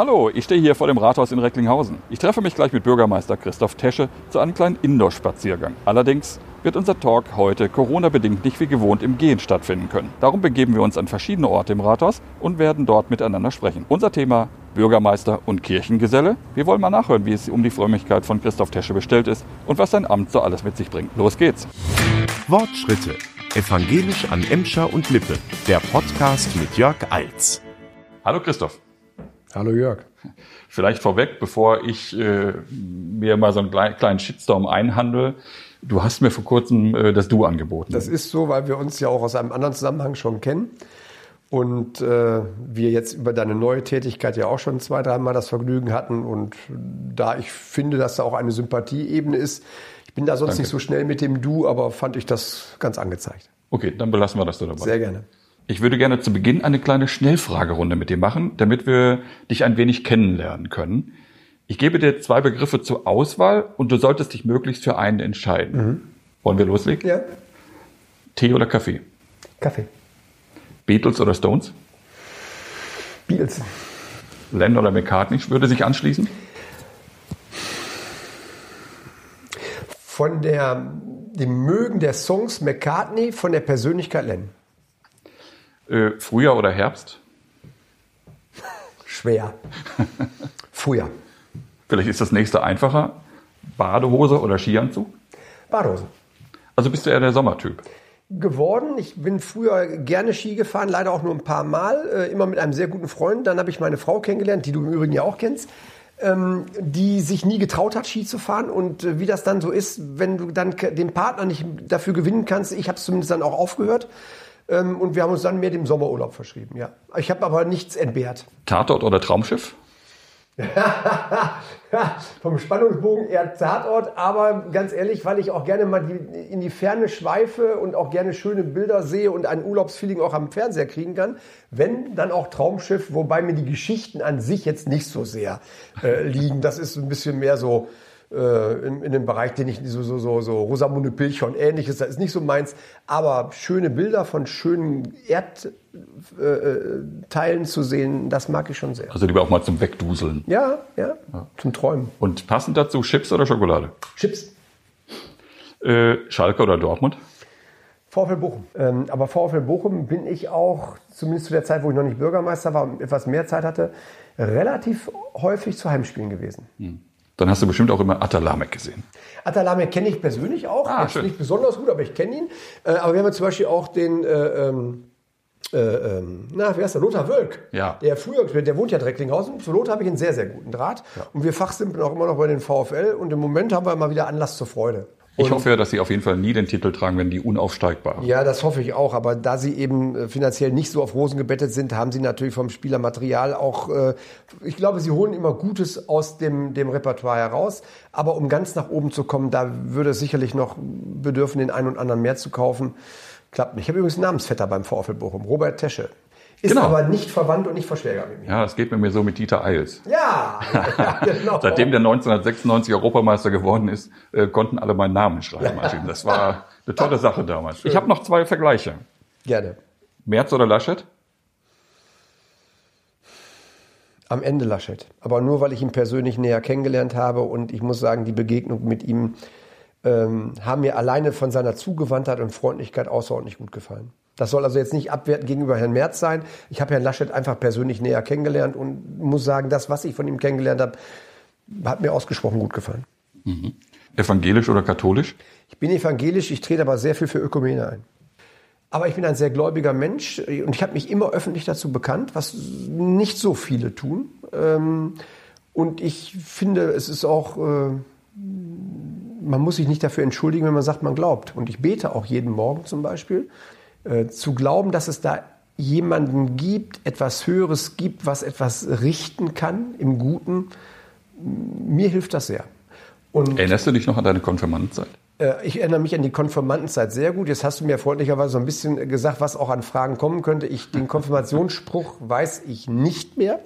Hallo, ich stehe hier vor dem Rathaus in Recklinghausen. Ich treffe mich gleich mit Bürgermeister Christoph Tesche zu einem kleinen Indoor-Spaziergang. Allerdings wird unser Talk heute Corona-bedingt nicht wie gewohnt im Gehen stattfinden können. Darum begeben wir uns an verschiedene Orte im Rathaus und werden dort miteinander sprechen. Unser Thema Bürgermeister und Kirchengeselle. Wir wollen mal nachhören, wie es um die Frömmigkeit von Christoph Tesche bestellt ist und was sein Amt so alles mit sich bringt. Los geht's. Wortschritte. Evangelisch an Emscher und Lippe. Der Podcast mit Jörg Alz. Hallo Christoph. Hallo Jörg. Vielleicht vorweg, bevor ich äh, mir mal so einen kleinen Shitstorm einhandle. Du hast mir vor kurzem äh, das Du angeboten. Das ist so, weil wir uns ja auch aus einem anderen Zusammenhang schon kennen. Und äh, wir jetzt über deine neue Tätigkeit ja auch schon zwei, dreimal das Vergnügen hatten. Und da ich finde, dass da auch eine Sympathieebene ist, ich bin da sonst Danke. nicht so schnell mit dem Du, aber fand ich das ganz angezeigt. Okay, dann belassen wir das so dabei. Sehr gerne. Ich würde gerne zu Beginn eine kleine Schnellfragerunde mit dir machen, damit wir dich ein wenig kennenlernen können. Ich gebe dir zwei Begriffe zur Auswahl und du solltest dich möglichst für einen entscheiden. Mhm. Wollen wir loslegen? Ja. Tee oder Kaffee? Kaffee. Beatles oder Stones? Beatles. Len oder McCartney würde sich anschließen? Von der, dem Mögen der Songs McCartney, von der Persönlichkeit Len. Äh, Frühjahr oder Herbst? Schwer. Frühjahr. Vielleicht ist das nächste einfacher. Badehose oder Skianzug? Badehose. Also bist du eher der Sommertyp? geworden. Ich bin früher gerne Ski gefahren, leider auch nur ein paar Mal, äh, immer mit einem sehr guten Freund. Dann habe ich meine Frau kennengelernt, die du im Übrigen ja auch kennst, ähm, die sich nie getraut hat, Ski zu fahren. Und äh, wie das dann so ist, wenn du dann den Partner nicht dafür gewinnen kannst, ich habe es zumindest dann auch aufgehört. Ähm, und wir haben uns dann mehr dem Sommerurlaub verschrieben, ja. Ich habe aber nichts entbehrt. Tatort oder Traumschiff? Vom Spannungsbogen eher Tatort, aber ganz ehrlich, weil ich auch gerne mal die, in die Ferne schweife und auch gerne schöne Bilder sehe und ein Urlaubsfeeling auch am Fernseher kriegen kann. Wenn, dann auch Traumschiff, wobei mir die Geschichten an sich jetzt nicht so sehr äh, liegen. Das ist ein bisschen mehr so äh, in, in dem Bereich, den ich so, so, so, so Rosamunde Pilcher und ähnliches, das ist nicht so meins. Aber schöne Bilder von schönen Erdteilen äh, zu sehen, das mag ich schon sehr. Also lieber auch mal zum Wegduseln. Ja, ja, ja. zum Träumen. Und passend dazu Chips oder Schokolade? Chips. Äh, Schalke oder Dortmund? VfL Bochum. Ähm, aber VfL Bochum bin ich auch, zumindest zu der Zeit, wo ich noch nicht Bürgermeister war und etwas mehr Zeit hatte, relativ häufig zu Heimspielen gewesen. Hm. Dann hast du bestimmt auch immer Atalamek gesehen. Atalamek kenne ich persönlich auch. Ah, Jetzt nicht besonders gut, aber ich kenne ihn. Äh, aber wir haben zum Beispiel auch den, äh, ähm, äh, ähm, na, wer ist der? Lothar Wölk. Ja. Der früher, der wohnt ja Recklinghausen. Zu Lothar habe ich einen sehr, sehr guten Draht. Ja. Und wir fachsimpeln auch immer noch bei den VfL. Und im Moment haben wir mal wieder Anlass zur Freude. Ich hoffe ja, dass Sie auf jeden Fall nie den Titel tragen, wenn die unaufsteigbar. Ja, das hoffe ich auch. Aber da Sie eben äh, finanziell nicht so auf Rosen gebettet sind, haben Sie natürlich vom Spielermaterial auch, äh, ich glaube, Sie holen immer Gutes aus dem, dem Repertoire heraus. Aber um ganz nach oben zu kommen, da würde es sicherlich noch bedürfen, den einen und anderen mehr zu kaufen. Klappt nicht. Ich habe übrigens einen Namensvetter beim VfL Bochum, Robert Tesche. Ist genau. aber nicht verwandt und nicht verschwägert mit mir. Ja, das geht mir so mit Dieter Eils. Ja, ja genau. Seitdem der 1996 Europameister geworden ist, äh, konnten alle meinen Namen schreiben. Das war eine tolle Sache damals. Ich habe noch zwei Vergleiche. Gerne. Merz oder Laschet? Am Ende Laschet. Aber nur, weil ich ihn persönlich näher kennengelernt habe und ich muss sagen, die Begegnung mit ihm ähm, haben mir alleine von seiner Zugewandtheit und Freundlichkeit außerordentlich gut gefallen. Das soll also jetzt nicht abwertend gegenüber Herrn Merz sein. Ich habe Herrn Laschet einfach persönlich näher kennengelernt und muss sagen, das, was ich von ihm kennengelernt habe, hat mir ausgesprochen gut gefallen. Mhm. Evangelisch oder katholisch? Ich bin evangelisch, ich trete aber sehr viel für Ökumene ein. Aber ich bin ein sehr gläubiger Mensch und ich habe mich immer öffentlich dazu bekannt, was nicht so viele tun. Ähm, und ich finde, es ist auch, äh, man muss sich nicht dafür entschuldigen, wenn man sagt, man glaubt. Und ich bete auch jeden Morgen zum Beispiel. Äh, zu glauben, dass es da jemanden gibt, etwas Höheres gibt, was etwas richten kann im Guten, mir hilft das sehr. Und Erinnerst du dich noch an deine Konfirmandenzeit? Äh, ich erinnere mich an die Konfirmandenzeit sehr gut. Jetzt hast du mir freundlicherweise so ein bisschen gesagt, was auch an Fragen kommen könnte. Ich, den Konfirmationsspruch weiß ich nicht mehr.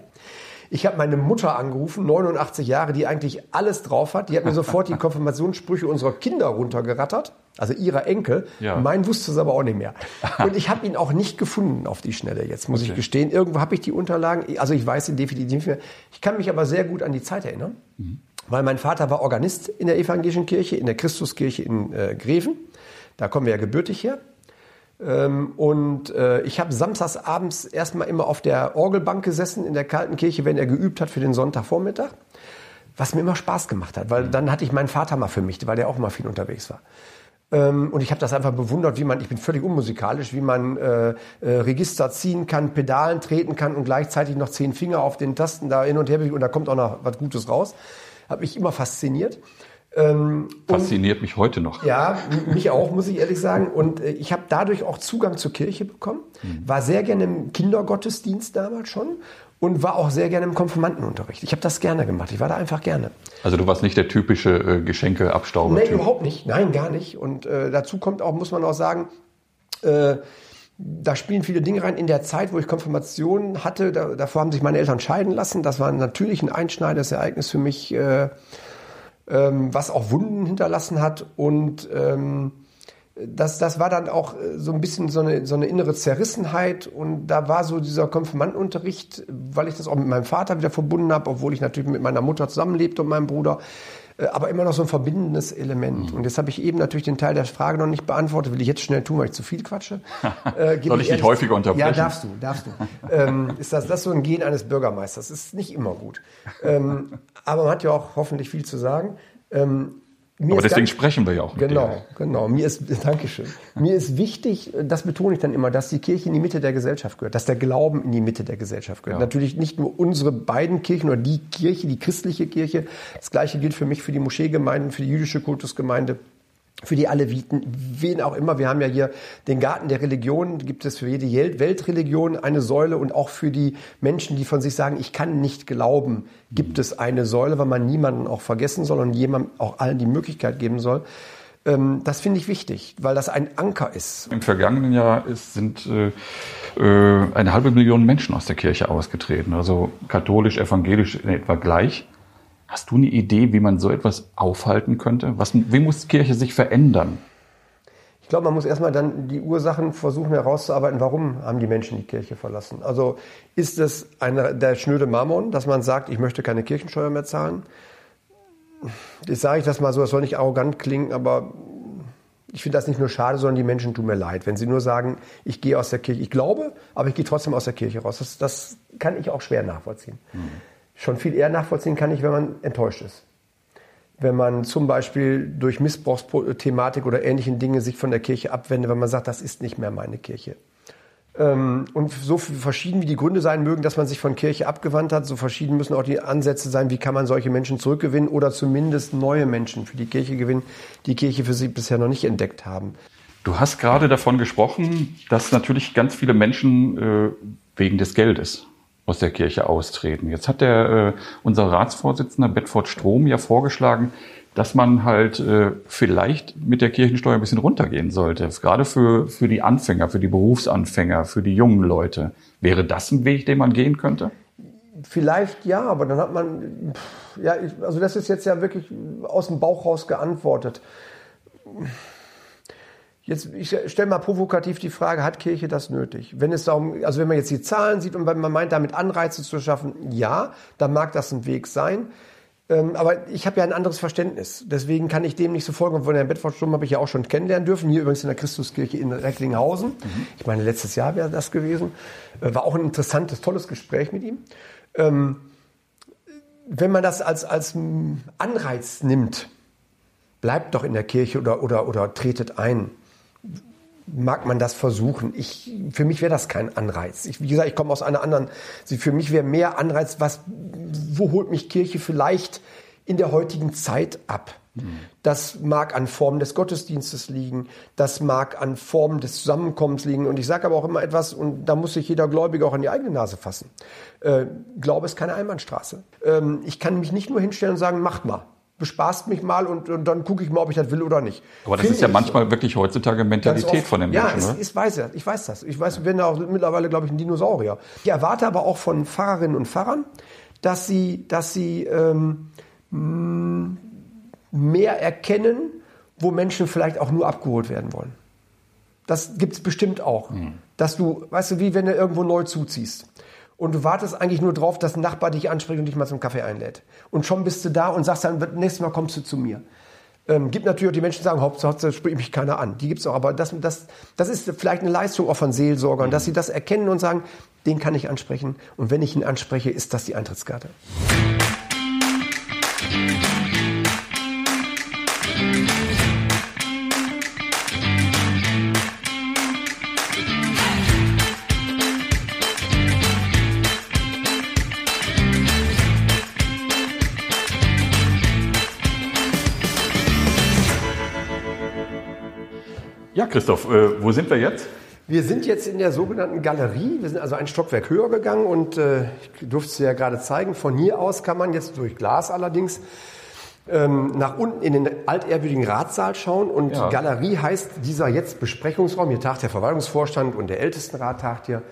Ich habe meine Mutter angerufen, 89 Jahre, die eigentlich alles drauf hat. Die hat mir sofort die Konfirmationssprüche unserer Kinder runtergerattert. also ihrer Enkel. Ja. Mein wusste es aber auch nicht mehr. Und ich habe ihn auch nicht gefunden auf die Schnelle, jetzt muss Okay. ich gestehen. Irgendwo habe ich die Unterlagen, also ich weiß ihn definitiv nicht mehr. Ich kann mich aber sehr gut an die Zeit erinnern, weil mein Vater war Organist in der evangelischen Kirche, in der Christuskirche in äh, Greven. Da kommen wir ja gebürtig her. Ähm, und äh, ich habe samstags abends erstmal immer auf der Orgelbank gesessen in der kalten Kirche, wenn er geübt hat für den Sonntagvormittag. Was mir immer Spaß gemacht hat, weil dann hatte ich meinen Vater mal für mich, weil der auch mal viel unterwegs war. Ähm, und ich habe das einfach bewundert, wie man, ich bin völlig unmusikalisch, wie man äh, äh, Register ziehen kann, Pedalen treten kann und gleichzeitig noch zehn Finger auf den Tasten da hin und her und da kommt auch noch was Gutes raus. Hat mich immer fasziniert. Ähm, Fasziniert mich heute noch. ja, mich auch, muss ich ehrlich sagen. Und äh, ich habe dadurch auch Zugang zur Kirche bekommen. War sehr gerne im Kindergottesdienst damals schon und war auch sehr gerne im Konfirmandenunterricht. Ich habe das gerne gemacht. Ich war da einfach gerne. Also du warst nicht der typische äh, Geschenkeabstauber. Nee, überhaupt nicht. Nein, gar nicht. Und äh, dazu kommt auch, muss man auch sagen, äh, da spielen viele Dinge rein. In der Zeit, wo ich Konfirmation hatte, da, davor haben sich meine Eltern scheiden lassen. Das war natürlich ein einschneidendes Ereignis für mich, äh, ähm, was auch Wunden hinterlassen hat. Und ähm, das, das war dann auch äh, so ein bisschen so eine, so eine innere Zerrissenheit. Und da war so dieser Konfirmandenunterricht, weil ich das auch mit meinem Vater wieder verbunden habe, obwohl ich natürlich mit meiner Mutter zusammenlebte und meinem Bruder. Äh, Aber immer noch so ein verbindendes Element. Und jetzt habe ich eben natürlich den Teil der Frage noch nicht beantwortet. Will ich jetzt schnell tun, weil ich zu viel quatsche. Äh, Soll ich dich häufiger unterbrechen? Ja, darfst du, darfst du. ähm, ist das, das ist so ein Gen eines Bürgermeisters? Ist nicht immer gut. Ähm, aber man hat ja auch hoffentlich viel zu sagen. Ähm, mir Aber deswegen ganz- sprechen wir ja auch mit Genau, dir. genau. Mir ist, Dankeschön. Mir ist wichtig, das betone ich dann immer, dass die Kirche in die Mitte der Gesellschaft gehört, dass der Glauben in die Mitte der Gesellschaft gehört. Ja. Natürlich nicht nur unsere beiden Kirchen oder die Kirche, die christliche Kirche. Das Gleiche gilt für mich für die Moscheegemeinden, für die jüdische Kultusgemeinde. Für die Aleviten, wen auch immer. Wir haben ja hier den Garten der Religion, gibt es für jede Weltreligion eine Säule und auch für die Menschen, die von sich sagen, ich kann nicht glauben, gibt es eine Säule, weil man niemanden auch vergessen soll und jemandem auch allen die Möglichkeit geben soll. Ähm, Das finde ich wichtig, weil das ein Anker ist. Im vergangenen Jahr ist, sind äh, äh, eine halbe Million Menschen aus der Kirche ausgetreten, also katholisch, evangelisch in etwa gleich. Hast du eine Idee, wie man so etwas aufhalten könnte? Was, wie muss Kirche sich verändern? Ich glaube, man muss erstmal dann die Ursachen versuchen herauszuarbeiten, warum haben die Menschen die Kirche verlassen. Also ist es eine, der schnöde Mammon, dass man sagt, ich möchte keine Kirchensteuer mehr zahlen? Jetzt sage ich das mal so, das soll nicht arrogant klingen, aber ich finde das nicht nur schade, sondern die Menschen tun mir leid. Wenn sie nur sagen, ich gehe aus der Kirche, ich glaube, aber ich gehe trotzdem aus der Kirche raus. Das, das kann ich auch schwer nachvollziehen. Schon viel eher nachvollziehen kann ich, wenn man enttäuscht ist wenn man zum Beispiel durch Missbrauchsthematik oder ähnlichen Dinge sich von der Kirche abwendet, wenn man sagt, das ist nicht mehr meine Kirche. Ähm, Und so verschieden wie die Gründe sein mögen, dass man sich von Kirche abgewandt hat, so verschieden müssen auch die Ansätze sein, wie kann man solche Menschen zurückgewinnen oder zumindest neue Menschen für die Kirche gewinnen, die Kirche für sie bisher noch nicht entdeckt haben. Du hast gerade davon gesprochen, dass natürlich ganz viele Menschen äh, wegen des Geldes aus der Kirche austreten. Jetzt hat der äh, unser Ratsvorsitzender Bedford Strom ja vorgeschlagen, dass man halt äh, vielleicht mit der Kirchensteuer ein bisschen runtergehen sollte. Gerade für, für die Anfänger, für die Berufsanfänger, für die jungen Leute. Wäre das ein Weg, den man gehen könnte? Vielleicht ja, aber dann hat man, ja, also das ist jetzt ja wirklich aus dem Bauch raus geantwortet. Jetzt, ich stelle mal provokativ die Frage, hat Kirche das nötig? Wenn es darum, also wenn man jetzt die Zahlen sieht und wenn man meint, damit Anreize zu schaffen, ja, dann mag das ein Weg sein. Ähm, aber ich habe ja ein anderes Verständnis. Deswegen kann ich dem nicht so folgen. Und von Herrn Bedford-Sturm habe ich ja auch schon kennenlernen dürfen. Hier übrigens in der Christuskirche in Recklinghausen. Ich meine, letztes Jahr wäre das gewesen. Äh, War auch ein interessantes, tolles Gespräch mit ihm. Ähm, wenn man das als, als Anreiz nimmt, bleibt doch in der Kirche oder, oder, oder tretet ein mag man das versuchen. Ich, für mich wäre das kein Anreiz. Ich, wie gesagt, ich komme aus einer anderen. Für mich wäre mehr Anreiz, was, wo holt mich Kirche vielleicht in der heutigen Zeit ab? Das mag an Formen des Gottesdienstes liegen, das mag an Formen des Zusammenkommens liegen. Und ich sage aber auch immer etwas, und da muss sich jeder Gläubige auch an die eigene Nase fassen. Äh, Glaube ist keine Einbahnstraße. Ähm, ich kann mich nicht nur hinstellen und sagen, macht mal. Bespaßt mich mal und, und dann gucke ich mal, ob ich das will oder nicht. Aber das Finde ist ja manchmal wirklich heutzutage Mentalität oft. von den ja, Menschen. es, ne? ich weiß ja, ich weiß das. Ich weiß, wir werden ja auch mittlerweile, glaube ich, ein Dinosaurier. Ich erwarte aber auch von Pfarrerinnen und Pfarrern, dass sie, dass sie ähm, mehr erkennen, wo Menschen vielleicht auch nur abgeholt werden wollen. Das gibt es bestimmt auch. Mhm. Dass du, weißt du, wie wenn du irgendwo neu zuziehst. Und du wartest eigentlich nur drauf, dass ein Nachbar dich anspricht und dich mal zum Kaffee einlädt. Und schon bist du da und sagst dann, nächstes Mal kommst du zu mir. Ähm, gibt natürlich auch die Menschen, die sagen, Hauptsache spricht mich keiner an. Die gibt es auch. Aber das, das, das ist vielleicht eine Leistung auch von Seelsorgern, mhm. dass sie das erkennen und sagen, den kann ich ansprechen. Und wenn ich ihn anspreche, ist das die Eintrittskarte. Ja, Christoph, äh, wo sind wir jetzt? Wir sind jetzt in der sogenannten Galerie. Wir sind also ein Stockwerk höher gegangen und äh, ich durfte es ja gerade zeigen. Von hier aus kann man jetzt durch Glas allerdings ähm, nach unten in den altehrwürdigen Ratssaal schauen. Und ja. Galerie heißt dieser jetzt Besprechungsraum. Hier tagt der Verwaltungsvorstand und der Ältestenrat tagt hier.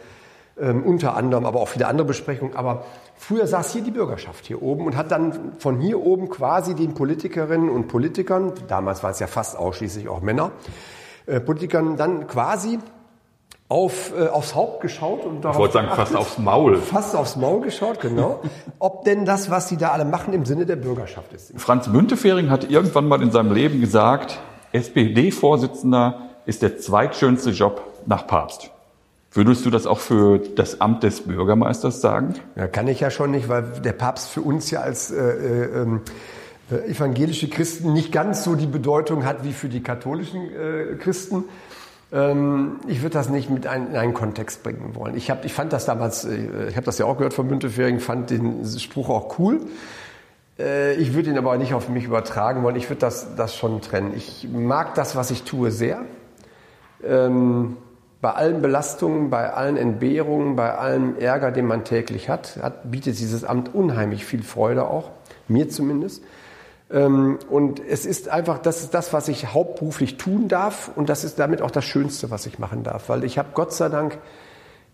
Ähm, unter anderem, aber auch viele andere Besprechungen. Aber früher saß hier die Bürgerschaft hier oben und hat dann von hier oben quasi den Politikerinnen und Politikern, damals waren es ja fast ausschließlich auch Männer, Politikern dann quasi auf, äh, aufs Haupt geschaut und darauf. Ich wollte sagen, geachtet, fast aufs Maul. Fast aufs Maul geschaut, genau. ob denn das, was sie da alle machen, im Sinne der Bürgerschaft ist. Franz Müntefering hat irgendwann mal in seinem Leben gesagt, SPD-Vorsitzender ist der zweitschönste Job nach Papst. Würdest du das auch für das Amt des Bürgermeisters sagen? Ja, kann ich ja schon nicht, weil der Papst für uns ja als äh, äh, ähm, äh, evangelische Christen nicht ganz so die Bedeutung hat wie für die katholischen äh, Christen. Ähm, ich würde das nicht mit in einen Kontext bringen wollen. Ich, hab, ich fand das damals, äh, ich habe das ja auch gehört von Müntefering, fand den Spruch auch cool. Äh, ich würde ihn aber nicht auf mich übertragen wollen. Ich würde das, das schon trennen. Ich mag das, was ich tue, sehr. Ähm, bei allen Belastungen, bei allen Entbehrungen, bei allem Ärger, den man täglich hat, hat bietet dieses Amt unheimlich viel Freude auch, mir zumindest. Ähm, und es ist einfach, das ist das, was ich hauptberuflich tun darf und das ist damit auch das Schönste, was ich machen darf, weil ich habe Gott sei Dank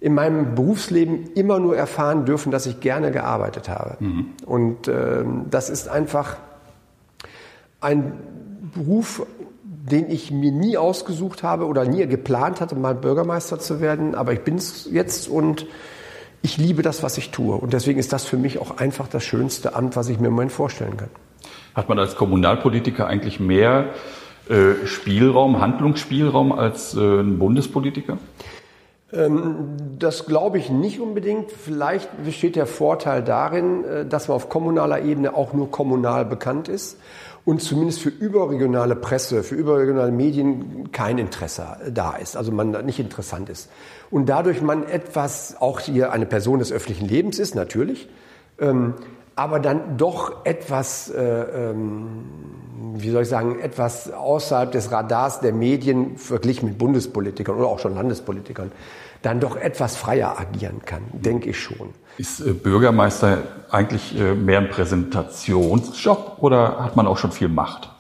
in meinem Berufsleben immer nur erfahren dürfen, dass ich gerne gearbeitet habe. Mhm. Und ähm, das ist einfach ein Beruf, den ich mir nie ausgesucht habe oder nie geplant hatte, mal Bürgermeister zu werden. Aber ich bin es jetzt und ich liebe das, was ich tue. Und deswegen ist das für mich auch einfach das schönste Amt, was ich mir im Moment vorstellen kann. Hat man als Kommunalpolitiker eigentlich mehr äh, Spielraum, Handlungsspielraum als äh, ein Bundespolitiker? Ähm, das glaube ich nicht unbedingt. Vielleicht besteht der Vorteil darin, äh, dass man auf kommunaler Ebene auch nur kommunal bekannt ist und zumindest für überregionale Presse, für überregionale Medien kein Interesse da ist, also man nicht interessant ist. Und dadurch man etwas, auch hier eine Person des öffentlichen Lebens ist, natürlich, ähm, aber dann doch etwas, äh, ähm, wie soll ich sagen, etwas außerhalb des Radars der Medien verglichen mit Bundespolitikern oder auch schon Landespolitikern, dann doch etwas freier agieren kann, denke ich schon. Ist äh, Bürgermeister eigentlich äh, mehr ein Präsentationsjob oder hat man auch schon viel Macht?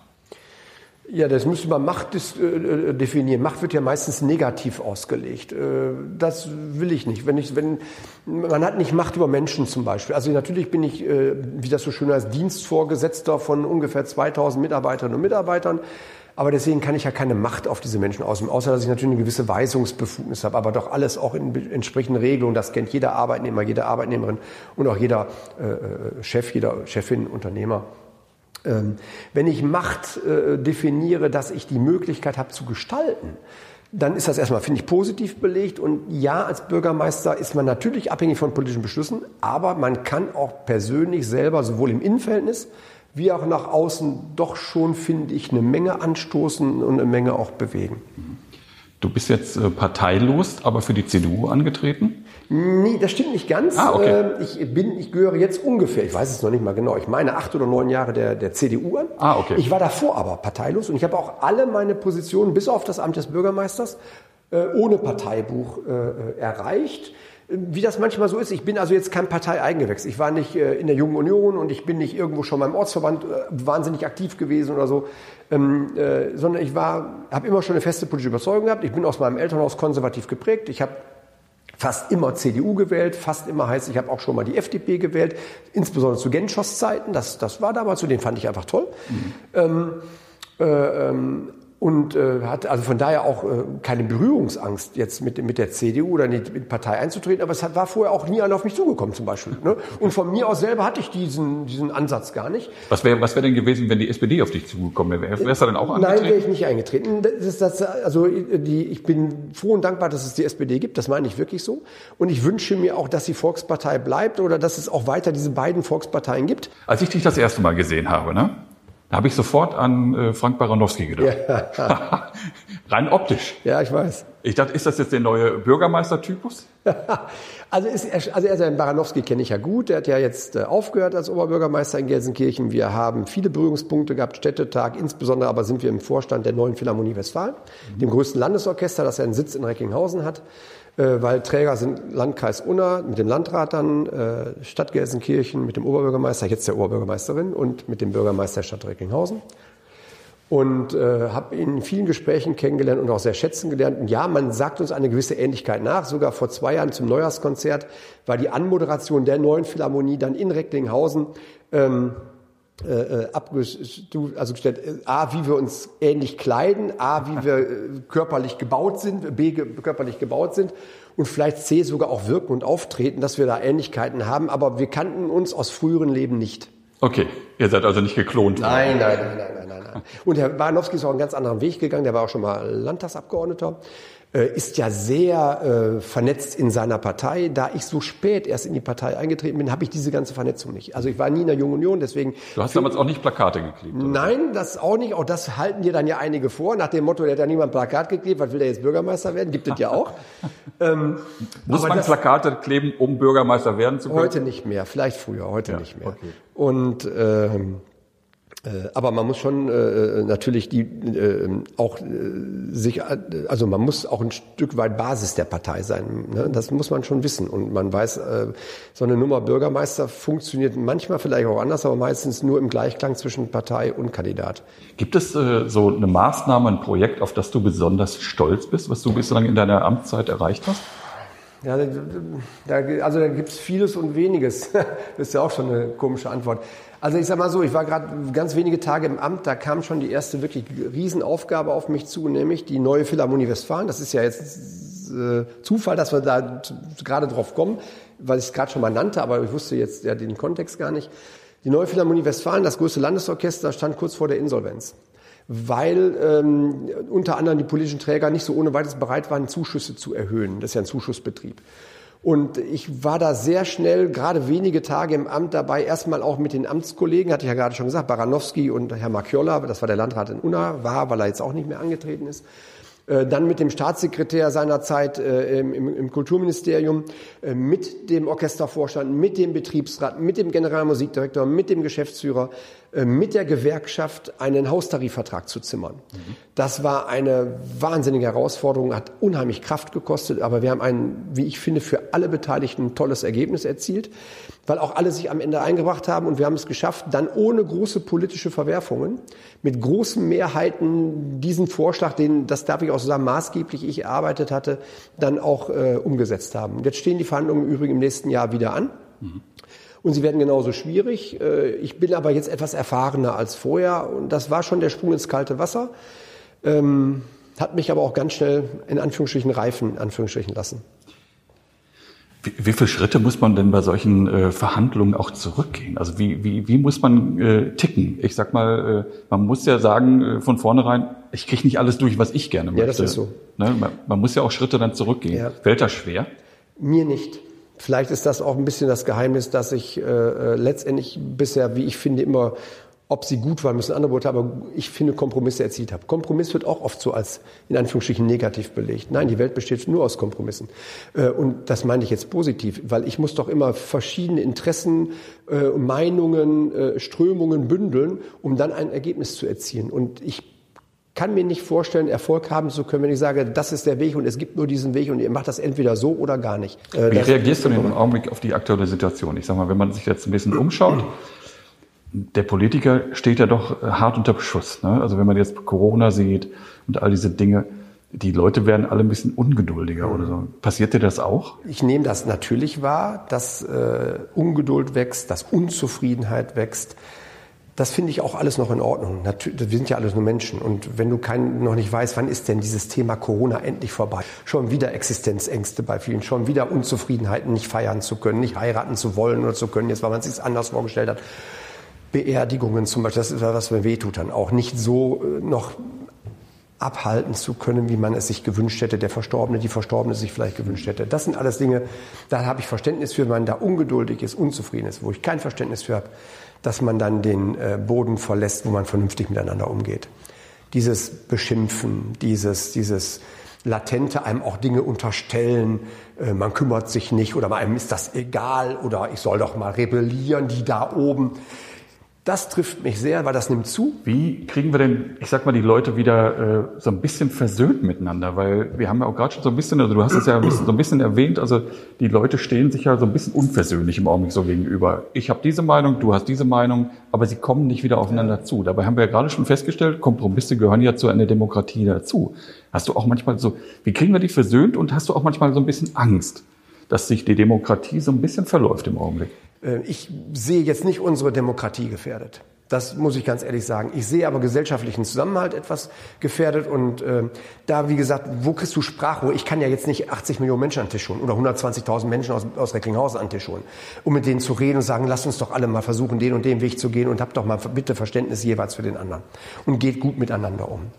Ja, das müsste man Macht äh, definieren. Macht wird ja meistens negativ ausgelegt. Äh, das will ich nicht. Wenn ich, wenn, man hat nicht Macht über Menschen zum Beispiel. Also natürlich bin ich, äh, wie das so schön heißt, Dienstvorgesetzter von ungefähr 2000 Mitarbeiterinnen und Mitarbeitern. Aber deswegen kann ich ja keine Macht auf diese Menschen ausüben, außer dass ich natürlich eine gewisse Weisungsbefugnis habe, aber doch alles auch in entsprechenden Regelungen. Das kennt jeder Arbeitnehmer, jede Arbeitnehmerin und auch jeder äh, Chef, jeder Chefin, Unternehmer. Ähm, wenn ich Macht äh, definiere, dass ich die Möglichkeit habe zu gestalten, dann ist das erstmal, finde ich, positiv belegt. Und ja, als Bürgermeister ist man natürlich abhängig von politischen Beschlüssen, aber man kann auch persönlich selber sowohl im Innenverhältnis wie auch nach außen doch schon, finde ich, eine Menge anstoßen und eine Menge auch bewegen. Du bist jetzt äh, parteilos, aber für die CDU angetreten? Nee, das stimmt nicht ganz. Ah, okay. Ähm, ich bin, ich gehöre jetzt ungefähr, ich weiß es noch nicht mal genau, ich meine acht oder neun Jahre der, der CDU an. Ah, okay. Ich war davor aber parteilos und ich habe auch alle meine Positionen bis auf das Amt des Bürgermeisters äh, ohne Parteibuch äh, erreicht wie das manchmal so ist. Ich bin also jetzt kein Parteieigengewächs. Ich war nicht in der Jungen Union und ich bin nicht irgendwo schon beim Ortsverband wahnsinnig aktiv gewesen oder so ähm, äh, sondern ich war, habe immer schon eine feste politische Überzeugung gehabt. Ich bin aus meinem Elternhaus konservativ geprägt. Ich habe fast immer CDU gewählt, fast immer heißt, ich habe auch schon mal die FDP gewählt, insbesondere zu Genschos Zeiten. Das, das war damals so, den fand ich einfach toll. Mhm. Ähm, Äh, ähm, und äh, hat also von daher auch äh, keine Berührungsangst, jetzt mit, mit der CDU oder in die Partei einzutreten. Aber es hat, war vorher auch nie einer auf mich zugekommen zum Beispiel. Ne? Und von mir aus selber hatte ich diesen, diesen Ansatz gar nicht. Was wäre was wär denn gewesen, wenn die SPD auf dich zugekommen wäre? Wärst du dann auch angetreten? Nein, wäre ich nicht eingetreten. Das ist das, also die, ich bin froh und dankbar, dass es die SPD gibt. Das meine ich wirklich so. Und ich wünsche mir auch, dass die Volkspartei bleibt oder dass es auch weiter diese beiden Volksparteien gibt. Als ich dich das erste Mal gesehen habe, ne? Da habe ich sofort an äh, Frank Baranowski gedacht. Ja. Rein optisch. Ja, ich weiß. Ich dachte, ist das jetzt der neue Bürgermeistertypus? also, ist, also er, Baranowski kenne ich ja gut. Der hat ja jetzt äh, aufgehört als Oberbürgermeister in Gelsenkirchen. Wir haben viele Berührungspunkte gehabt, Städtetag. Insbesondere aber sind wir im Vorstand der neuen Philharmonie Westfalen, mhm. dem größten Landesorchester, das einen Sitz in Recklinghausen hat. Äh, weil Träger sind Landkreis Unna mit dem Landrat dann, äh, Stadt Gelsenkirchen mit dem Oberbürgermeister, jetzt der Oberbürgermeisterin und mit dem Bürgermeister der Stadt Recklinghausen. Und äh, habe ihn in vielen Gesprächen kennengelernt und auch sehr schätzen gelernt. Und ja, man sagt uns eine gewisse Ähnlichkeit nach. Sogar vor zwei Jahren zum Neujahrskonzert war die Anmoderation der neuen Philharmonie dann in Recklinghausen. Ähm, äh, äh also gestellt, äh, A, wie wir uns ähnlich kleiden, A, wie wir äh, körperlich gebaut sind, B, körperlich gebaut sind und vielleicht C, sogar auch wirken und auftreten, dass wir da Ähnlichkeiten haben, aber wir kannten uns aus früheren Leben nicht. Okay, ihr seid also nicht geklont. Nein, nein, nein, nein, nein, nein. Und Herr Barnowski ist auch einen ganz anderen Weg gegangen, der war auch schon mal Landtagsabgeordneter. Äh, ist ja sehr äh, vernetzt in seiner Partei. Da ich so spät erst in die Partei eingetreten bin, habe ich diese ganze Vernetzung nicht. Also ich war nie in der Jungen Union, deswegen. Du hast damals auch nicht Plakate geklebt? Oder? Nein, das auch nicht. Auch das halten dir dann ja einige vor, nach dem Motto, der hat ja niemand Plakat geklebt, was will der jetzt Bürgermeister werden? Gibt es ja auch. ähm, Muss man Plakate kleben, um Bürgermeister werden zu können? Heute nicht mehr, vielleicht früher, heute ja, nicht mehr. Okay. Und ähm, äh, aber man muss schon äh, äh, natürlich die äh, auch äh, sich, also man muss auch ein Stück weit Basis der Partei sein. Ne? Das muss man schon wissen. Und man weiß, äh, so eine Nummer Bürgermeister funktioniert manchmal vielleicht auch anders, aber meistens nur im Gleichklang zwischen Partei und Kandidat. Gibt es äh, so eine Maßnahme, ein Projekt, auf das du besonders stolz bist, was du bislang in deiner Amtszeit erreicht hast? Ja, da, also da gibt es vieles und weniges. das ist ja auch schon eine komische Antwort. Also ich sag mal so, ich war gerade ganz wenige Tage im Amt, da kam schon die erste wirklich Riesenaufgabe auf mich zu, nämlich die neue Philharmonie Westfalen. Das ist ja jetzt äh, Zufall, dass wir da gerade drauf kommen, weil ich es gerade schon mal nannte, aber ich wusste jetzt ja den Kontext gar nicht. Die neue Philharmonie Westfalen, das größte Landesorchester, stand kurz vor der Insolvenz weil ähm, unter anderem die politischen Träger nicht so ohne weiteres bereit waren, Zuschüsse zu erhöhen. Das ist ja ein Zuschussbetrieb. Und ich war da sehr schnell, gerade wenige Tage im Amt dabei, erstmal auch mit den Amtskollegen, hatte ich ja gerade schon gesagt, Baranowski und Herr Makiola, das war der Landrat in Unna, war, weil er jetzt auch nicht mehr angetreten ist. Äh, dann mit dem Staatssekretär seinerzeit äh, im, Kulturministerium, äh, mit dem Orchestervorstand, mit dem Betriebsrat, mit dem Generalmusikdirektor, mit dem Geschäftsführer, mit der Gewerkschaft einen Haustarifvertrag zu zimmern. Mhm. Das war eine wahnsinnige Herausforderung, hat unheimlich Kraft gekostet, aber wir haben ein, wie ich finde, für alle Beteiligten ein tolles Ergebnis erzielt, weil auch alle sich am Ende eingebracht haben und wir haben es geschafft, dann ohne große politische Verwerfungen, mit großen Mehrheiten diesen Vorschlag, den, das darf ich auch so sagen, maßgeblich ich erarbeitet hatte, dann auch äh, umgesetzt haben. Jetzt stehen die Verhandlungen im Übrigen im nächsten Jahr wieder an. Mhm und sie werden genauso schwierig. Äh, ich bin aber jetzt etwas erfahrener als vorher und das war schon der Sprung ins kalte Wasser. Ähm, hat mich aber auch ganz schnell in Anführungsstrichen reifen, in Anführungsstrichen lassen. Wie, wie viele Schritte muss man denn bei solchen äh, Verhandlungen auch zurückgehen? Also wie, wie, wie muss man äh, ticken? Ich sag mal, äh, man muss ja sagen äh, von vornherein, ich kriege nicht alles durch, was ich gerne möchte. Ja, das ist so. Ne? Man, man, muss ja auch Schritte dann zurückgehen. Ja. Fällt das schwer? Mir nicht. Vielleicht ist das auch ein bisschen das Geheimnis, dass ich äh, äh, letztendlich bisher, wie ich finde, immer, ob sie gut waren, müssen andere Worte, aber ich finde, Kompromisse erzielt habe. Kompromiss wird auch oft so als, in Anführungsstrichen, negativ belegt. Nein, die Welt besteht nur aus Kompromissen. Äh, und das meine ich jetzt positiv, weil ich muss doch immer verschiedene Interessen, äh, Meinungen, äh, Strömungen bündeln, um dann ein Ergebnis zu erzielen. Und ich kann mir nicht vorstellen, Erfolg haben zu können, wenn ich sage, das ist der Weg und es gibt nur diesen Weg und ihr macht das entweder so oder gar nicht. Äh, Wie reagierst du denn im Augenblick auf die aktuelle Situation? Ich sage mal, wenn man sich jetzt ein bisschen umschaut, der Politiker steht ja doch hart unter Beschuss. Ne? Also wenn man jetzt Corona sieht und all diese Dinge, die Leute werden alle ein bisschen ungeduldiger oder so. Passiert dir das auch? Ich nehme das natürlich wahr, dass äh, Ungeduld wächst, dass Unzufriedenheit wächst Das finde ich auch alles noch in Ordnung. Natürlich, wir sind ja alles nur Menschen. Und wenn du kein, noch nicht weißt, wann ist denn dieses Thema Corona endlich vorbei? Schon wieder Existenzängste bei vielen, schon wieder Unzufriedenheiten, nicht feiern zu können, nicht heiraten zu wollen oder zu können, jetzt weil man es sich anders vorgestellt hat. Beerdigungen zum Beispiel, das ist was mir wehtut dann auch. Nicht so äh, noch abhalten zu können, wie man es sich gewünscht hätte, der Verstorbene, die Verstorbene sich vielleicht gewünscht hätte. Das sind alles Dinge, da habe ich Verständnis für, wenn man da ungeduldig ist, unzufrieden ist, wo ich kein Verständnis für habe, dass man dann den äh, Boden verlässt, wo man vernünftig miteinander umgeht. Dieses Beschimpfen, dieses, dieses latente einem auch Dinge unterstellen, äh, man kümmert sich nicht oder einem ist das egal oder ich soll doch mal rebellieren, die da oben. Das trifft mich sehr, weil das nimmt zu. Wie kriegen wir denn, ich sag mal, die Leute wieder äh, so ein bisschen versöhnt miteinander? Weil wir haben ja auch gerade schon so ein bisschen, also du hast es ja ein bisschen, so ein bisschen erwähnt, also die Leute stehen sich ja so ein bisschen unversöhnlich im Augenblick so gegenüber. Ich habe diese Meinung, du hast diese Meinung, aber sie kommen nicht wieder aufeinander zu. Dabei haben wir ja gerade schon festgestellt, Kompromisse gehören ja zu einer Demokratie dazu. Hast du auch manchmal so, wie kriegen wir die versöhnt und hast du auch manchmal so ein bisschen Angst, dass sich die Demokratie so ein bisschen verläuft im Augenblick? Äh, ich sehe jetzt nicht unsere Demokratie gefährdet. Das muss ich ganz ehrlich sagen. Ich sehe aber gesellschaftlichen Zusammenhalt etwas gefährdet und äh, da, wie gesagt, wo kriegst du Sprachrohr? Ich kann ja jetzt nicht 80 Millionen Menschen an Tisch holen oder 120.000 Menschen aus, aus Recklinghausen an Tisch holen, um mit denen zu reden und sagen, lasst uns doch alle mal versuchen, den und den Weg zu gehen und habt doch mal bitte Verständnis jeweils für den anderen und geht gut miteinander um.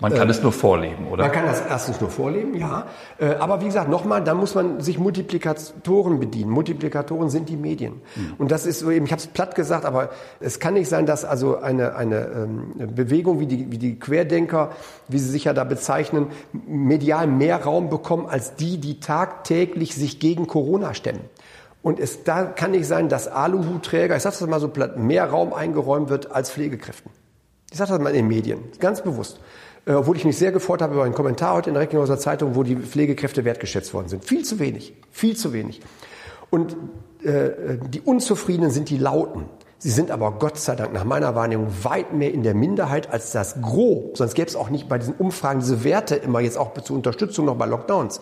Man kann äh, es nur vorleben, oder? Man kann das erstens nur vorleben, ja. Äh, aber wie gesagt, nochmal, da muss man sich Multiplikatoren bedienen. Multiplikatoren sind die Medien. Mhm. Und das ist so eben, ich habe es platt gesagt, aber es kann nicht sein, dass also eine, eine ähm, Bewegung wie die, wie die Querdenker, wie sie sich ja da bezeichnen, medial mehr Raum bekommen als die, die tagtäglich sich gegen Corona stemmen. Und es da kann nicht sein, dass Aluhutträger, ich sage das mal so platt, mehr Raum eingeräumt wird als Pflegekräften. Ich sage das mal in den Medien, ganz bewusst. Äh, obwohl ich mich sehr gefreut habe über einen Kommentar heute in der Recklinghauser Zeitung, wo die Pflegekräfte wertgeschätzt worden sind. Viel zu wenig, viel zu wenig. Und äh, die Unzufriedenen sind die Lauten. Sie sind aber Gott sei Dank nach meiner Wahrnehmung weit mehr in der Minderheit als das Gros. Sonst gäbe es auch nicht bei diesen Umfragen diese Werte immer jetzt auch zur Unterstützung noch bei Lockdowns.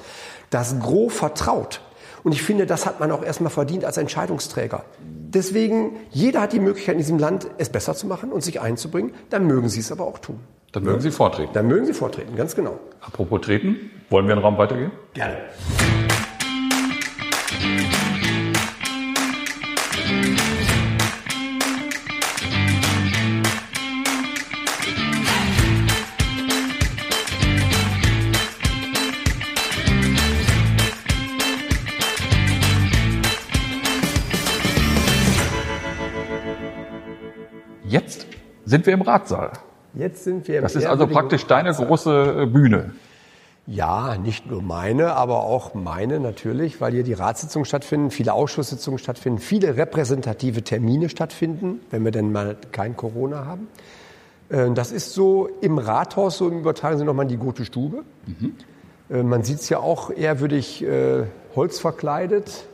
Das Gros vertraut. Und ich finde, das hat man auch erstmal verdient als Entscheidungsträger. Deswegen, jeder hat die Möglichkeit in diesem Land, es besser zu machen und sich einzubringen. Dann mögen Sie es aber auch tun. Dann mögen Sie vortreten. Dann mögen Sie vortreten, ganz genau. Apropos treten, wollen wir einen Raum weitergehen? Gerne. Jetzt sind wir im Ratsaal. Jetzt sind wir. Das ist also praktisch deine große äh, Bühne. Ja, nicht nur meine, aber auch meine natürlich, weil hier die Ratssitzungen stattfinden, viele Ausschusssitzungen stattfinden, viele repräsentative Termine stattfinden, wenn wir denn mal kein Corona haben. Äh, das ist so im Rathaus, so im Übertragen sind nochmal die Gute Stube. Mhm. Äh, man sieht es ja auch ehrwürdig holzverkleidet, äh,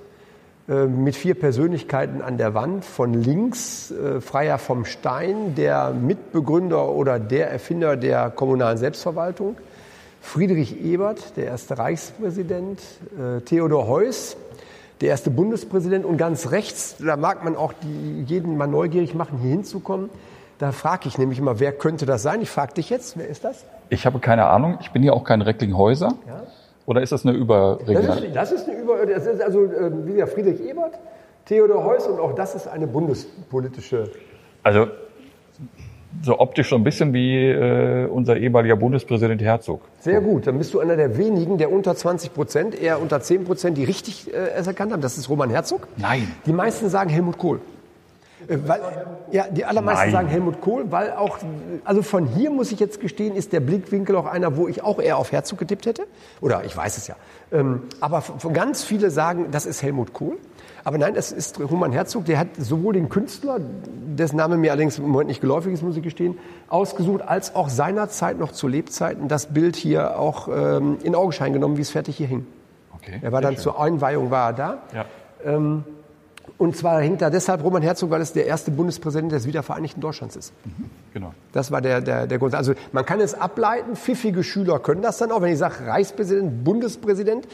mit vier Persönlichkeiten an der Wand. Von links äh, Freier vom Stein, der Mitbegründer oder der Erfinder der kommunalen Selbstverwaltung. Friedrich Ebert, der erste Reichspräsident. Äh, Theodor Heuss, der erste Bundespräsident. Und ganz rechts, da mag man auch die, jeden mal neugierig machen, hier hinzukommen. Da frage ich nämlich immer, wer könnte das sein? Ich frage dich jetzt, wer ist das? Ich habe keine Ahnung. Ich bin hier auch kein Recklinghäuser. Ja. Oder ist das eine Überregionale? Das ist, das ist eine Über, das ist also ähm, wie gesagt, Friedrich Ebert, Theodor Heuss und auch das ist eine bundespolitische. Also so optisch so ein bisschen wie äh, unser ehemaliger Bundespräsident Herzog. Sehr gut, dann bist du einer der wenigen, der unter 20 Prozent, eher unter 10 Prozent, die richtig äh, es erkannt haben. Das ist Roman Herzog. Nein. Die meisten sagen Helmut Kohl. Weil, ja, die allermeisten Nein. sagen Helmut Kohl, weil auch, also von hier muss ich jetzt gestehen, ist der Blickwinkel auch einer, wo ich auch eher auf Herzog getippt hätte. Oder ich weiß es ja. Ähm, aber ganz viele sagen, das ist Helmut Kohl. Aber nein, das ist Roman Herzog, der hat sowohl den Künstler, dessen Name mir allerdings im Moment nicht geläufig ist, muss ich gestehen, ausgesucht, als auch seinerzeit noch zu Lebzeiten das Bild hier auch ähm, in Augenschein genommen, wie es fertig hier hing. Okay, er war dann schön. zur Einweihung war er da. Ja. Ähm, und zwar hängt da deshalb Roman Herzog, weil es der erste Bundespräsident des wiedervereinigten Deutschlands ist. Mhm, genau. Das war der, der, der Grund. Also man kann es ableiten, pfiffige Schüler können das dann auch. Wenn ich sage Reichspräsident, Bundespräsident,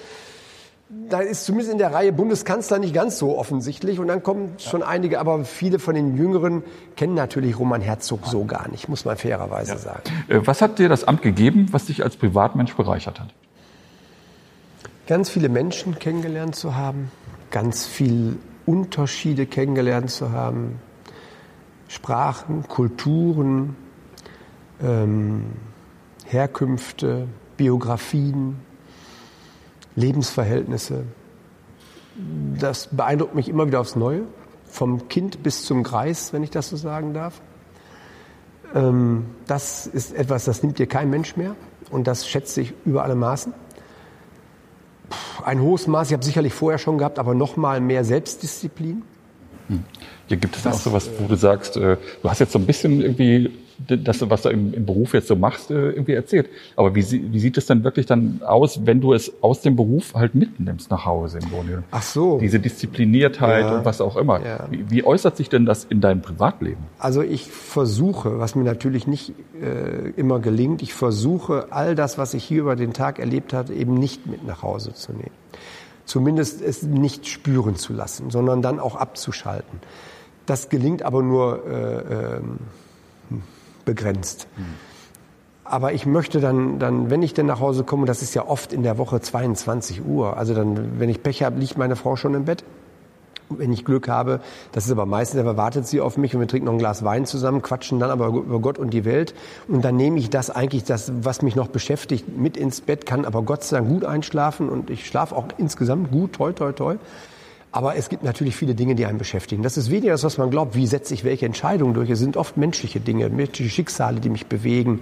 da ist zumindest in der Reihe Bundeskanzler nicht ganz so offensichtlich. Und dann kommen schon einige, aber viele von den Jüngeren kennen natürlich Roman Herzog so gar nicht, muss man fairerweise ja. sagen. Äh, was hat dir das Amt gegeben, was dich als Privatmensch bereichert hat? Ganz viele Menschen kennengelernt zu haben, ganz viele Unterschiede kennengelernt zu haben, Sprachen, Kulturen, ähm, Herkünfte, Biografien, Lebensverhältnisse. Das beeindruckt mich immer wieder aufs Neue, vom Kind bis zum Greis, wenn ich das so sagen darf. Ähm, das ist etwas, das nimmt dir kein Mensch mehr und das schätze ich über alle Maßen. Ein hohes Maß, ich habe sicherlich vorher schon gehabt, aber noch mal mehr Selbstdisziplin. Hm. Hier gibt es das, auch sowas, wo du sagst, äh, du hast jetzt so ein bisschen irgendwie das, was du im, im Beruf jetzt so machst, äh, irgendwie erzählt. Aber wie, wie sieht es dann wirklich dann aus, wenn du es aus dem Beruf halt mitnimmst nach Hause im Grunde? Ach so. Diese Diszipliniertheit ja. und was auch immer. Ja. Wie, wie, äußert sich denn das in deinem Privatleben? Also ich versuche, was mir natürlich nicht äh, immer gelingt, ich versuche all das, was ich hier über den Tag erlebt habe, eben nicht mit nach Hause zu nehmen. Zumindest es nicht spüren zu lassen, sondern dann auch abzuschalten. Das gelingt aber nur äh, äh, begrenzt. Aber ich möchte dann, dann, wenn ich denn nach Hause komme, das ist ja oft in der Woche 22 Uhr, also dann, wenn ich Pech habe, liegt meine Frau schon im Bett. Wenn ich Glück habe, das ist aber meistens, aber wartet sie auf mich und wir trinken noch ein Glas Wein zusammen, quatschen dann aber über Gott und die Welt. Und dann nehme ich das eigentlich, das, was mich noch beschäftigt, mit ins Bett, kann aber Gott sei Dank gut einschlafen und ich schlafe auch insgesamt gut, toi, toi, toi. Aber es gibt natürlich viele Dinge, die einen beschäftigen. Das ist weniger das, was man glaubt. Wie setze ich welche Entscheidungen durch? Es sind oft menschliche Dinge, menschliche Schicksale, die mich bewegen.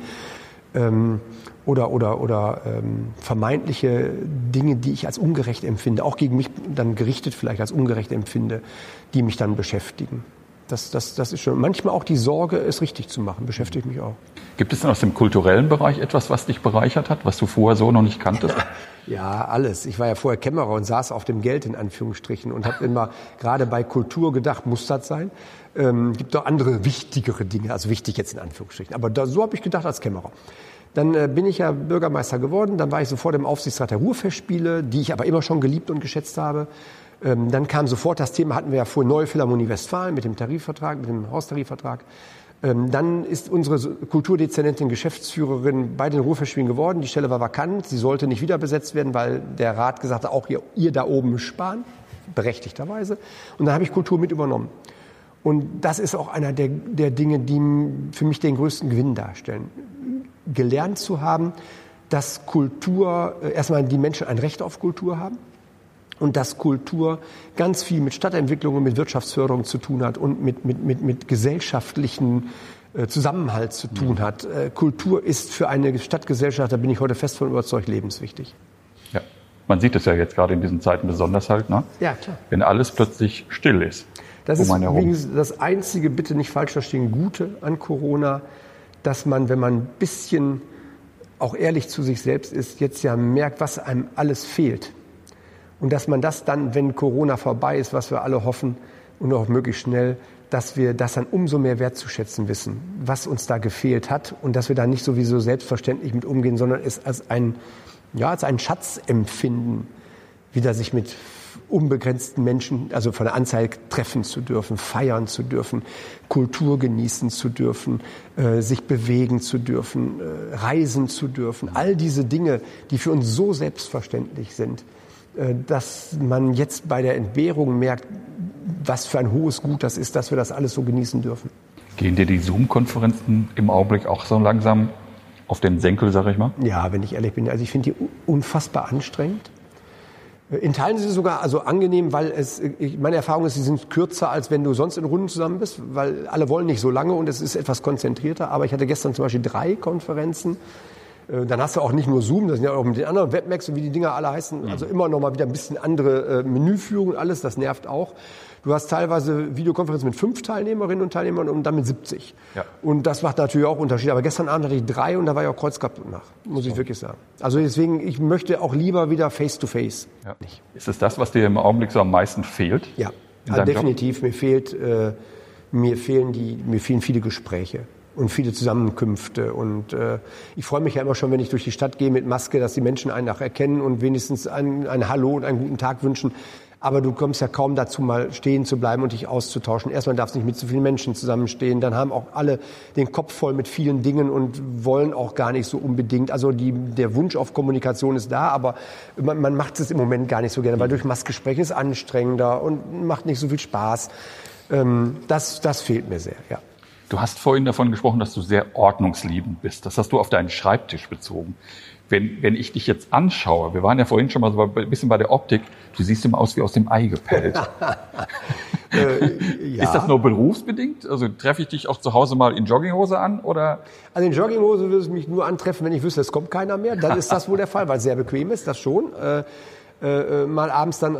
Ähm, oder oder, oder ähm, vermeintliche Dinge, die ich als ungerecht empfinde, auch gegen mich dann gerichtet vielleicht als ungerecht empfinde, die mich dann beschäftigen. Das, das, das ist schon. Manchmal auch die Sorge, es richtig zu machen, beschäftigt mich auch. Gibt es denn aus dem kulturellen Bereich etwas, was dich bereichert hat, was du vorher so noch nicht kanntest? Ja, alles. Ich war ja vorher Kämmerer und saß auf dem Geld in Anführungsstrichen und habe immer gerade bei Kultur gedacht, muss das sein? Ähm, gibt doch andere wichtigere Dinge, also wichtig jetzt in Anführungsstrichen. Aber da, so habe ich gedacht als Kämmerer. Dann äh, bin ich ja Bürgermeister geworden, dann war ich sofort im Aufsichtsrat der Ruhrfestspiele, die ich aber immer schon geliebt und geschätzt habe. Ähm, dann kam sofort das Thema, hatten wir ja vor, Neue Philharmonie Westfalen mit dem Tarifvertrag, mit dem Haustarifvertrag. Ähm, dann ist unsere Kulturdezernentin Geschäftsführerin bei den Ruhrfestspielen geworden. Die Stelle war vakant. Sie sollte nicht wieder besetzt werden, weil der Rat gesagt hat, auch ihr, ihr da oben sparen. Berechtigterweise. Und dann habe ich Kultur mit übernommen. Und das ist auch einer der, der Dinge, die für mich den größten Gewinn darstellen. Gelernt zu haben, dass Kultur, äh, erstmal die Menschen ein Recht auf Kultur haben und dass Kultur ganz viel mit Stadtentwicklung und mit Wirtschaftsförderung zu tun hat und mit, mit, mit, mit gesellschaftlichen äh, Zusammenhalt zu tun hat. Äh, Kultur ist für eine Stadtgesellschaft, da bin ich heute fest von überzeugt, lebenswichtig. Ja, man sieht es ja jetzt gerade in diesen Zeiten besonders halt, ne? Ja, klar. Wenn alles plötzlich still ist. Das ist übrigens das einzige, bitte nicht falsch verstehen, Gute an Corona, dass man, wenn man ein bisschen auch ehrlich zu sich selbst ist, jetzt ja merkt, was einem alles fehlt. Und dass man das dann, wenn Corona vorbei ist, was wir alle hoffen und auch möglichst schnell, dass wir das dann umso mehr wertzuschätzen wissen, was uns da gefehlt hat und dass wir da nicht sowieso selbstverständlich mit umgehen, sondern es als ein, ja, als einen Schatz empfinden, wieder sich mit unbegrenzten Menschen, also von der Anzahl treffen zu dürfen, feiern zu dürfen, Kultur genießen zu dürfen, äh, sich bewegen zu dürfen, äh, reisen zu dürfen. All diese Dinge, die für uns so selbstverständlich sind, dass man jetzt bei der Entbehrung merkt, was für ein hohes Gut das ist, dass wir das alles so genießen dürfen. Gehen dir die Zoom-Konferenzen im Augenblick auch so langsam auf den Senkel, sage ich mal? Ja, wenn ich ehrlich bin. Also ich finde die unfassbar anstrengend. Äh, in Teilen sind sie sogar also angenehm, weil es, ich, meine Erfahrung ist, sie sind kürzer, als wenn du sonst in Runden zusammen bist, weil alle wollen nicht so lange und es ist etwas konzentrierter. Aber ich hatte gestern zum Beispiel drei Konferenzen äh, dann hast du auch nicht nur Zoom, das sind ja auch mit den anderen Webmax und wie die Dinger alle heißen. Mhm. Also immer noch mal wieder ein bisschen andere äh, Menüführung, alles, das nervt auch. Du hast teilweise Videokonferenzen mit fünf Teilnehmerinnen und Teilnehmern und dann mit 70. Ja. Und das macht natürlich auch Unterschied. Aber gestern Abend hatte ich drei und da war ja auch Kreuzkopf nach, muss so. ich wirklich sagen. Also deswegen, ich möchte auch lieber wieder Face-to-Face. -face. Ja. Ist es das, was dir im Augenblick so am meisten fehlt? Ja, also definitiv. Job? Mir fehlt, äh, mir fehlen die, mir fehlen viele Gespräche. Und viele Zusammenkünfte. Und äh, ich freue mich ja immer schon, wenn ich durch die Stadt gehe mit Maske, dass die Menschen einen auch erkennen und wenigstens ein, ein Hallo und einen guten Tag wünschen. Aber du kommst ja kaum dazu, mal stehen zu bleiben und dich auszutauschen. Erstmal darfst du nicht mit so vielen Menschen zusammenstehen. Dann haben auch alle den Kopf voll mit vielen Dingen und wollen auch gar nicht so unbedingt. Also die, der Wunsch auf Kommunikation ist da, aber man, man macht es im Moment gar nicht so gerne, weil durch Maskgespräche ist anstrengender und macht nicht so viel Spaß. Ähm, das, das fehlt mir sehr, ja. Du hast vorhin davon gesprochen, dass du sehr ordnungsliebend bist. Das hast du auf deinen Schreibtisch bezogen. Wenn, wenn ich dich jetzt anschaue, wir waren ja vorhin schon mal so ein bisschen bei der Optik, du siehst immer aus wie aus dem Ei gepellt. äh, ja. Ist das nur berufsbedingt? Also treffe ich dich auch zu Hause mal in Jogginghose an oder? Also in Jogginghose würde es mich nur antreffen, wenn ich wüsste, es kommt keiner mehr. Dann ist das wohl der Fall, weil es sehr bequem ist, das schon. Äh, äh, mal abends dann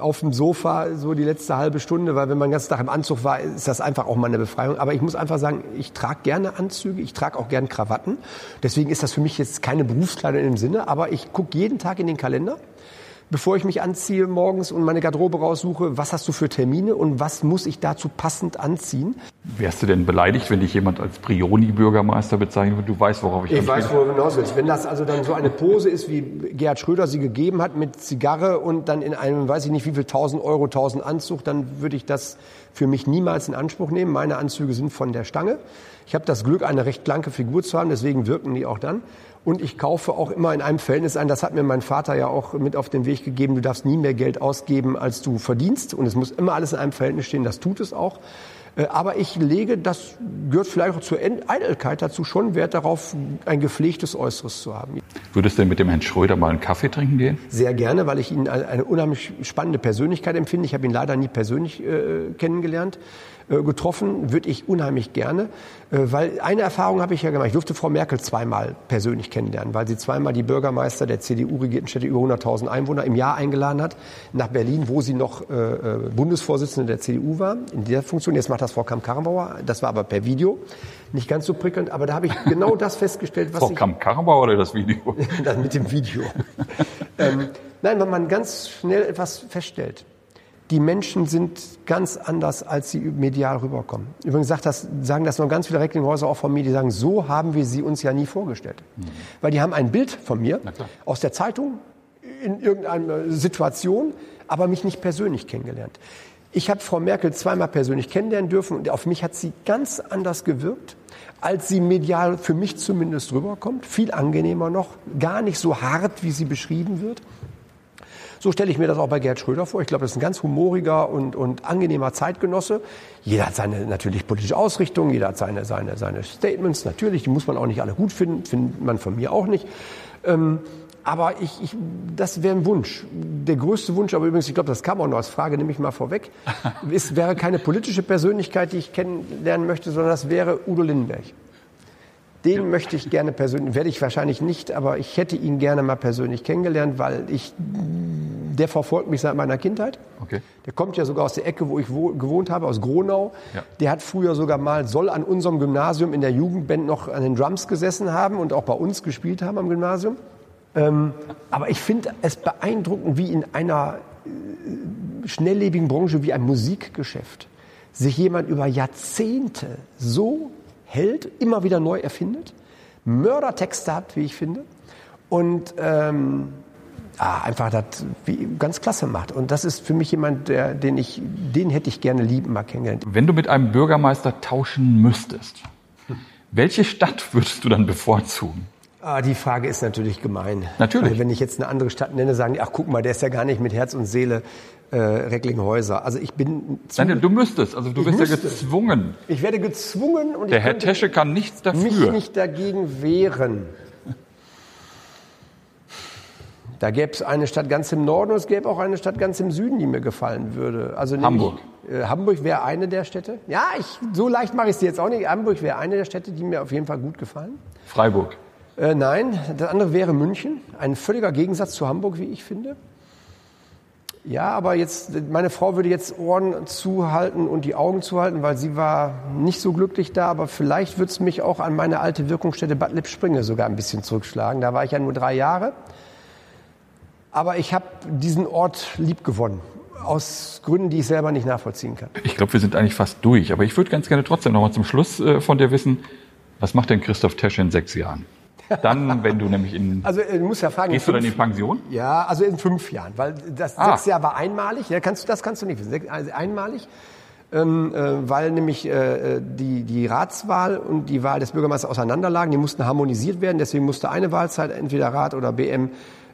auf dem Sofa so die letzte halbe Stunde, weil wenn man den ganzen Tag im Anzug war, ist das einfach auch mal eine Befreiung. Aber ich muss einfach sagen, ich trage gerne Anzüge, ich trage auch gerne Krawatten. Deswegen ist das für mich jetzt keine Berufskleidung im Sinne, aber ich gucke jeden Tag in den Kalender bevor ich mich anziehe morgens und meine Garderobe raussuche, was hast du für Termine und was muss ich dazu passend anziehen. Wärst du denn beleidigt, wenn dich jemand als Prioni-Bürgermeister bezeichnet wird? Du weißt, worauf ich Ich weiß, worauf du hinaus willst. Wenn das also dann so eine Pose ist, wie Gerhard Schröder sie gegeben hat, mit Zigarre und dann in einem, weiß ich nicht, wie viel, 1000 Euro, 1000 Anzug, dann würde ich das für mich niemals in Anspruch nehmen. Meine Anzüge sind von der Stange. Ich habe das Glück, eine recht blanke Figur zu haben, deswegen wirken die auch dann. Und ich kaufe auch immer in einem Verhältnis ein, das hat mir mein Vater ja auch mit auf den Weg gegeben, du darfst nie mehr Geld ausgeben, als du verdienst. Und es muss immer alles in einem Verhältnis stehen, das tut es auch. Äh, aber ich lege, das gehört vielleicht auch zur Eitelkeit dazu, schon Wert darauf, ein gepflegtes Äußeres zu haben. Würdest du denn mit dem Herrn Schröder mal einen Kaffee trinken gehen? Sehr gerne, weil ich ihn eine unheimlich spannende Persönlichkeit empfinde. Ich habe ihn leider nie persönlich äh, kennengelernt. Äh, getroffen, würde ich unheimlich gerne, äh, weil eine Erfahrung habe ich ja gemacht. Ich durfte Frau Merkel zweimal persönlich kennenlernen, weil sie zweimal die Bürgermeister der CDU-regierten Städte über 100.000 Einwohner im Jahr eingeladen hat nach Berlin, wo sie noch äh, Bundesvorsitzende der CDU war, in der Funktion. Jetzt macht das Frau Kamm-Karrenbauer, das war aber per Video. Nicht ganz so prickelnd, aber da habe ich genau das festgestellt, was Frau Kamm-Karrenbauer oder das Video? das mit dem Video. ähm, nein, wenn man ganz schnell etwas feststellt die Menschen sind ganz anders, als sie medial rüberkommen. Übrigens sagt das, sagen das noch ganz viele Recklinghäuser auch von mir, die sagen, so haben wir sie uns ja nie vorgestellt. Mhm. Weil die haben ein Bild von mir aus der Zeitung in irgendeiner Situation, aber mich nicht persönlich kennengelernt. Ich habe Frau Merkel zweimal persönlich kennenlernen dürfen und auf mich hat sie ganz anders gewirkt, als sie medial für mich zumindest rüberkommt. Viel angenehmer noch, gar nicht so hart, wie sie beschrieben wird. So stelle ich mir das auch bei Gerd Schröder vor. Ich glaube, das ist ein ganz humoriger und, und angenehmer Zeitgenosse. Jeder hat seine natürlich politische Ausrichtung, jeder hat seine, seine, seine Statements, natürlich, die muss man auch nicht alle gut finden, findet man von mir auch nicht. Ähm, aber ich, ich, das wäre ein Wunsch. Der größte Wunsch, aber übrigens, ich glaube, das kam auch noch als Frage, nehme ich mal vorweg, es wäre keine politische Persönlichkeit, die ich kennenlernen möchte, sondern das wäre Udo Lindenberg. Den möchte ich gerne persönlich, werde ich wahrscheinlich nicht, aber ich hätte ihn gerne mal persönlich kennengelernt, weil ich, der verfolgt mich seit meiner Kindheit. Okay. Der kommt ja sogar aus der Ecke, wo ich gewohnt habe, aus Gronau. Ja. Der hat früher sogar mal, soll an unserem Gymnasium in der Jugendband noch an den Drums gesessen haben und auch bei uns gespielt haben am Gymnasium. Ähm, aber ich finde es beeindruckend, wie in einer äh, schnelllebigen Branche wie ein Musikgeschäft sich jemand über Jahrzehnte so hält, immer wieder neu erfindet, Mördertexte hat, wie ich finde, und ähm, ah, einfach das wie, ganz klasse macht. Und das ist für mich jemand, der, den ich, den hätte ich gerne lieben mal kennengelernt. Wenn du mit einem Bürgermeister tauschen müsstest, welche Stadt würdest du dann bevorzugen? Ah, die Frage ist natürlich gemein. Natürlich. Also wenn ich jetzt eine andere Stadt nenne, sagen die, ach guck mal, der ist ja gar nicht mit Herz und Seele äh, Recklinghäuser. Also ich bin... Nein, du müsstest, also du bist müsste. ja gezwungen. Ich werde gezwungen und Der Herr Tesche kann nichts dafür. mich nicht dagegen wehren. Da gäbe es eine Stadt ganz im Norden und es gäbe auch eine Stadt ganz im Süden, die mir gefallen würde. Also Hamburg. äh, Hamburg wäre eine der Städte. Ja, ich, so leicht mache ich es dir jetzt auch nicht. Hamburg wäre eine der Städte, die mir auf jeden Fall gut gefallen. Freiburg. Äh, nein, das andere wäre München. Ein völliger Gegensatz zu Hamburg, wie ich finde. Ja, aber jetzt, meine Frau würde jetzt Ohren zuhalten und die Augen zuhalten, weil sie war nicht so glücklich da, aber vielleicht wird es mich auch an meine alte Wirkungsstätte Bad Lippspringe sogar ein bisschen zurückschlagen. Da war ich ja nur drei Jahre. Aber ich habe diesen Ort lieb gewonnen. Aus Gründen, die ich selber nicht nachvollziehen kann. Ich glaube, wir sind eigentlich fast durch. Aber ich würde ganz gerne trotzdem noch mal zum Schluss äh, von dir wissen, Was macht denn Christoph Tesche in sechs Jahren? Dann, wenn du nämlich in. Also äh, du musst ja fragen. Gehst du dann in Pension? Ja, also in fünf Jahren, weil das Ah. sechs Jahr war einmalig. Ja, kannst du, das kannst du nicht wissen. Also einmalig, ähm, äh, weil nämlich äh, die, die Ratswahl und die Wahl des Bürgermeisters auseinanderlagen. Die mussten harmonisiert werden. Deswegen musste eine Wahlzeit entweder Rat oder BM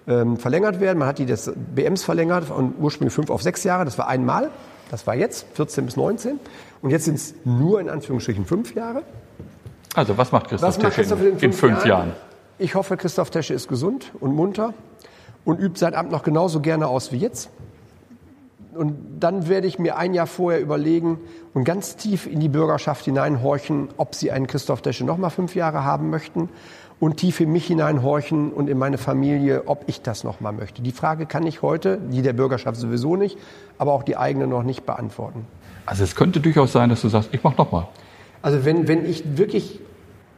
ähm, verlängert werden. Man hat die des BMs verlängert von ursprünglich fünf auf sechs Jahre. Das war einmal. Das war jetzt 14 bis 19. Und jetzt sind es nur in Anführungsstrichen fünf Jahre. Also, was macht Christoph Was macht Tesche Christoph in, in fünf Jahren? Ich hoffe, Christoph Tesche ist gesund und munter und übt sein Amt noch genauso gerne aus wie jetzt. Und dann werde ich mir ein Jahr vorher überlegen und ganz tief in die Bürgerschaft hineinhorchen, ob sie einen Christoph Tesche noch mal fünf Jahre haben möchten und tief in mich hineinhorchen und in meine Familie, ob ich das noch mal möchte. Die Frage kann ich heute, die der Bürgerschaft sowieso nicht, aber auch die eigene noch nicht beantworten. Also, es könnte durchaus sein, dass du sagst, ich mach noch mal. Also wenn, wenn ich wirklich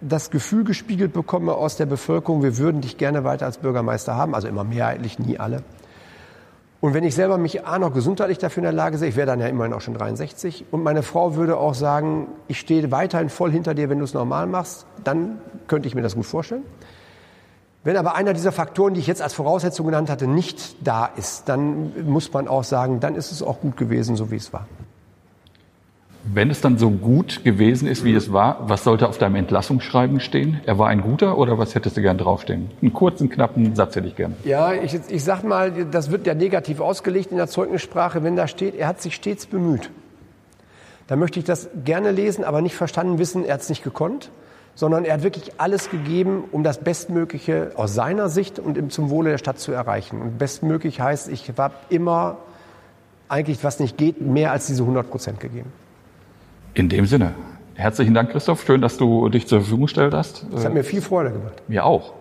das Gefühl gespiegelt bekomme aus der Bevölkerung, wir würden dich gerne weiter als Bürgermeister haben, also immer mehrheitlich, nie alle. Und wenn ich selber mich A noch gesundheitlich dafür in der Lage sehe, ich wäre dann ja immerhin auch schon 63, und meine Frau würde auch sagen, ich stehe weiterhin voll hinter dir, wenn du es normal machst, dann könnte ich mir das gut vorstellen. Wenn aber einer dieser Faktoren, die ich jetzt als Voraussetzung genannt hatte, nicht da ist, dann muss man auch sagen, dann ist es auch gut gewesen, so wie es war. Wenn es dann so gut gewesen ist, wie es war, was sollte auf deinem Entlassungsschreiben stehen? Er war ein guter oder was hättest du gern draufstehen? Einen kurzen, knappen Satz hätte ich gern. Ja, ich, ich sag mal, das wird ja negativ ausgelegt in der Zeugnissprache, wenn da steht, er hat sich stets bemüht. Dann möchte ich das gerne lesen, aber nicht verstanden wissen, er hat es nicht gekonnt, sondern er hat wirklich alles gegeben, um das Bestmögliche aus seiner Sicht und zum Wohle der Stadt zu erreichen. Und bestmöglich heißt, ich habe immer eigentlich, was nicht geht, mehr als diese 100 Prozent gegeben. In dem Sinne. Herzlichen Dank, Christoph. Schön, dass du dich zur Verfügung gestellt hast. Das hat mir viel Freude gemacht. Mir auch.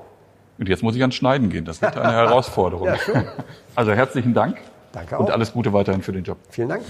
Und jetzt muss ich ans Schneiden gehen. Das wird eine Herausforderung. Ja, schon. Also herzlichen Dank. Danke Und auch. alles Gute weiterhin für den Job. Vielen Dank.